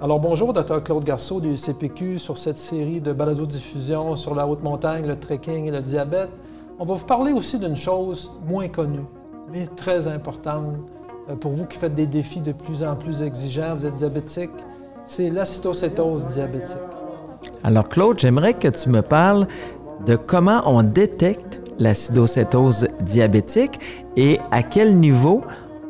Alors bonjour, Dr Claude Garceau du CPQ sur cette série de balado-diffusion sur la haute montagne, le trekking et le diabète. On va vous parler aussi d'une chose moins connue, mais très importante euh, pour vous qui faites des défis de plus en plus exigeants, vous êtes diabétique, c'est l'acidocétose diabétique. Alors Claude, j'aimerais que tu me parles de comment on détecte l'acidocétose diabétique et à quel niveau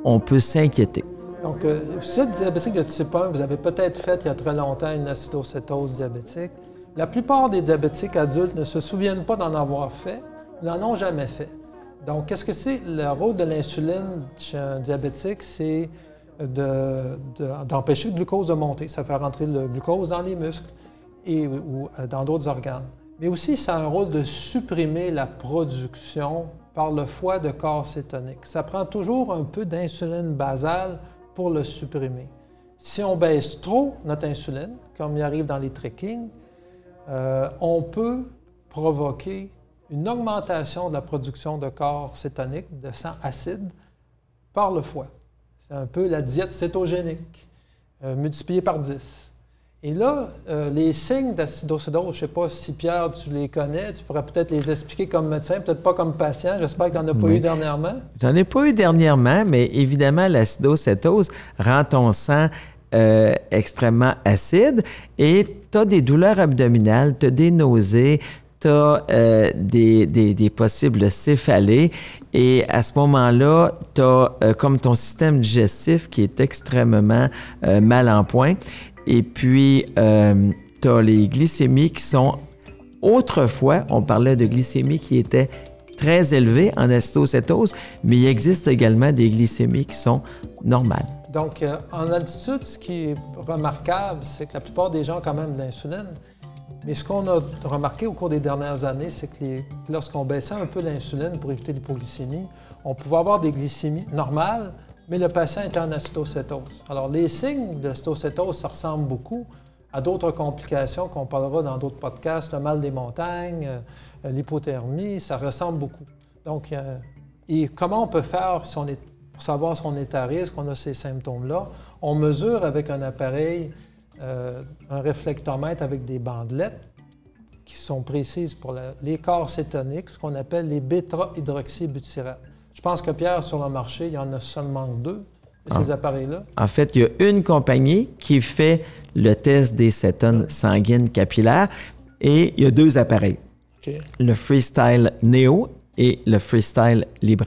on peut s'inquiéter. Donc, si vous êtes diabétique de type 1, vous avez peut-être fait il y a très longtemps une acidocétose diabétique. La plupart des diabétiques adultes ne se souviennent pas d'en avoir fait, n'en ont jamais fait. Donc, qu'est-ce que c'est? Le rôle de l'insuline chez un diabétique, c'est d'empêcher le glucose de monter. Ça fait rentrer le glucose dans les muscles et, ou euh, dans d'autres organes. Mais aussi, ça a un rôle de supprimer la production par le foie de corps cétonique. Ça prend toujours un peu d'insuline basale pour le supprimer. Si on baisse trop notre insuline, comme il arrive dans les trekking, euh, on peut provoquer une augmentation de la production de corps cétonique, de sang acide, par le foie. C'est un peu la diète cétogénique, euh, multipliée par 10. Et là, euh, les signes d'acidocédose, je ne sais pas si Pierre, tu les connais, tu pourrais peut-être les expliquer comme médecin, peut-être pas comme patient. J'espère que tu n'en as pas eu dernièrement. J'en ai pas eu dernièrement, mais évidemment, l'acidocétose rend ton sang euh, extrêmement acide et tu as des douleurs abdominales, tu as des nausées, tu as euh, des, des, possibles céphalées et à ce moment-là, tu as comme ton système digestif qui est extrêmement mal en point. Et puis, euh, tu as les glycémies qui sont... Autrefois, on parlait de glycémie qui était très élevée en acétocétose, mais il existe également des glycémies qui sont normales. Donc, euh, en altitude, ce qui est remarquable, c'est que la plupart des gens quand même de l'insuline. Mais ce qu'on a remarqué au cours des dernières années, c'est que lorsqu'on baissait un peu l'insuline pour éviter l'hypoglycémie, on pouvait avoir des glycémies normales, mais le patient est en acétocétose. Alors, les signes de l'acétocétose, ça ressemble beaucoup à d'autres complications qu'on parlera dans d'autres podcasts, le mal des montagnes, euh, l'hypothermie, ça ressemble beaucoup. Donc, et comment on peut faire pour savoir si on est à risque, on a ces symptômes-là? On mesure avec un appareil, euh, un réflectomètre avec des bandelettes qui sont précises pour les corps cétoniques, ce qu'on appelle les bêta-hydroxybutyrates. Je pense que Pierre, sur le marché, il y en a seulement deux de ces ah. appareils-là. En fait, il y a une compagnie qui fait le test des cétones sanguines capillaires et il y a deux appareils. Le Freestyle Neo et le Freestyle Libre.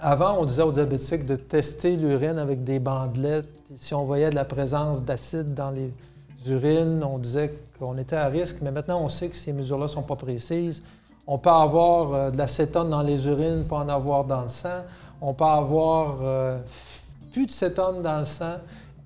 Avant, on disait aux diabétiques de tester l'urine avec des bandelettes. Si on voyait de la présence d'acide dans les urines, on disait qu'on était à risque. Mais maintenant, on sait que ces mesures-là ne sont pas précises. On peut avoir euh, de l'acétone dans les urines, pas en avoir dans le sang. On peut avoir euh, plus de cétone dans le sang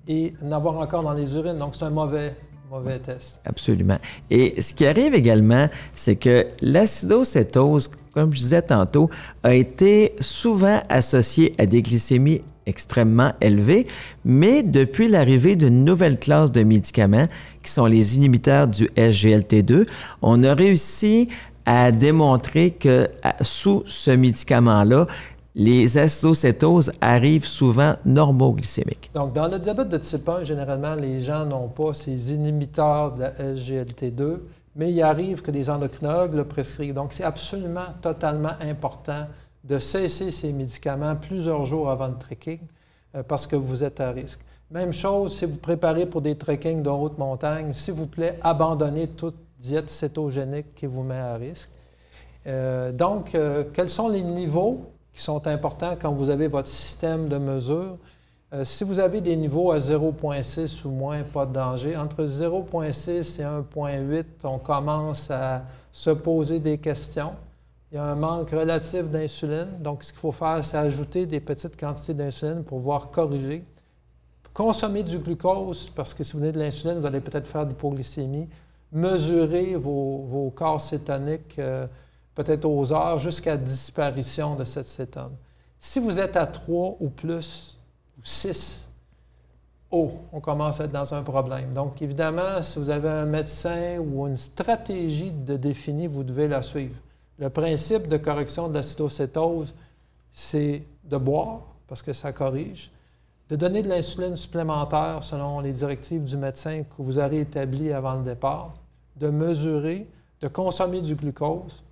et en avoir encore dans les urines. Donc, c'est un mauvais, mauvais test. Absolument. Et ce qui arrive également, c'est que l'acidocétose, comme je disais tantôt, a été souvent associée à des glycémies extrêmement élevées, mais depuis l'arrivée d'une nouvelle classe de médicaments, qui sont les inhibiteurs du SGLT2, on a réussi a démontré que sous ce médicament-là, les acétocétoses arrivent souvent normoglycémiques. Donc, dans le diabète de type 1, généralement, les gens n'ont pas ces inhibiteurs de la SGLT2, mais il arrive que des endocrinologues le prescrivent. Donc, c'est absolument totalement important de cesser ces médicaments plusieurs jours avant le trekking euh, parce que vous êtes à risque. Même chose, si vous préparez pour des trekkings de haute montagne, s'il vous plaît, abandonnez toute diète cétogénique qui vous met à risque. Euh, donc, euh, quels sont les niveaux qui sont importants quand vous avez votre système de mesure? Si vous avez des niveaux à 0,6 ou moins, pas de danger. Entre 0,6 et 1,8, on commence à se poser des questions. Il y a un manque relatif d'insuline. Donc, ce qu'il faut faire, c'est ajouter des petites quantités d'insuline pour pouvoir corriger. Consommer du glucose, parce que si vous avez de l'insuline, vous allez peut-être faire d'hypoglycémie mesurer vos, corps cétoniques euh, peut-être aux heures jusqu'à disparition de cette cétone. Si vous êtes à 3 ou plus, ou 6, oh, on commence à être dans un problème. Donc, évidemment, si vous avez un médecin ou une stratégie de définie, vous devez la suivre. Le principe de correction de l'acétocétose, c'est de boire, parce que ça corrige, de donner de l'insuline supplémentaire selon les directives du médecin que vous aurez établies avant le départ, de mesurer, de consommer du glucose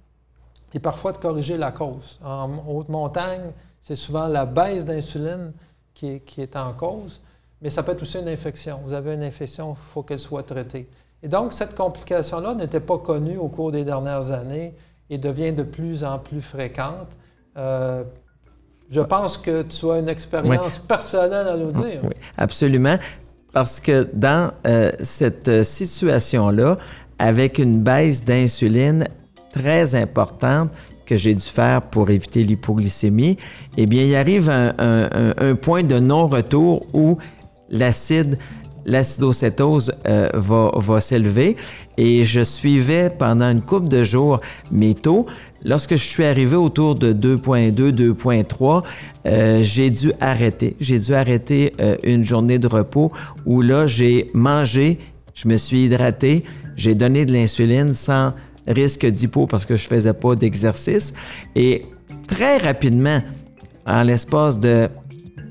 et parfois de corriger la cause. En haute montagne, c'est souvent la baisse d'insuline qui est, en cause, mais ça peut être aussi une infection. Vous avez une infection, il faut qu'elle soit traitée. Et donc, cette complication-là n'était pas connue au cours des dernières années et devient de plus en plus fréquente. Euh, je pense que tu as une expérience personnelle à nous dire. Oui, absolument. Parce que dans euh, cette situation-là, avec une baisse d'insuline très importante que j'ai dû faire pour éviter l'hypoglycémie, eh bien, il arrive un, un, point de non-retour où l'acide l'acidocétose euh, va, va s'élever et je suivais pendant une couple de jours mes taux. Lorsque je suis arrivé autour de 2.2, 2.3, euh, j'ai dû arrêter. J'ai dû arrêter euh, une journée de repos où là, j'ai mangé, je me suis hydraté, j'ai donné de l'insuline sans risque d'hypo parce que je faisais pas d'exercice. Et très rapidement, en l'espace de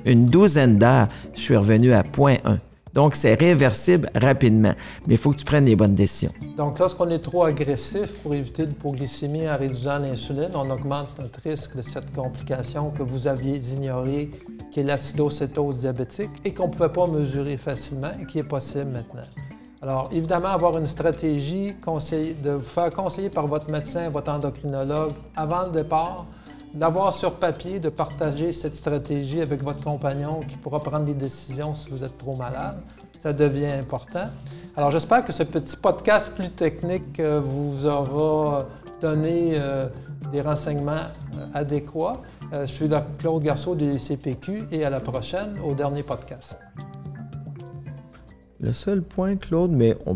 une douzaine d'heures, je suis revenu à 0.1. Donc, c'est réversible rapidement, mais il faut que tu prennes les bonnes décisions. Donc, lorsqu'on est trop agressif pour éviter l'hypoglycémie en réduisant l'insuline, on augmente notre risque de cette complication que vous aviez ignorée, qui est l'acidocétose diabétique et qu'on ne pouvait pas mesurer facilement et qui est possible maintenant. Alors, évidemment, avoir une stratégie, de vous faire conseiller par votre médecin, votre endocrinologue avant le départ, d'avoir sur papier, de partager cette stratégie avec votre compagnon qui pourra prendre des décisions si vous êtes trop malade, ça devient important. Alors j'espère que ce petit podcast plus technique euh, vous aura donné euh, des renseignements euh, adéquats. je suis Claude Garceau du CPQ et à la prochaine au dernier podcast. Le seul point, Claude, mais on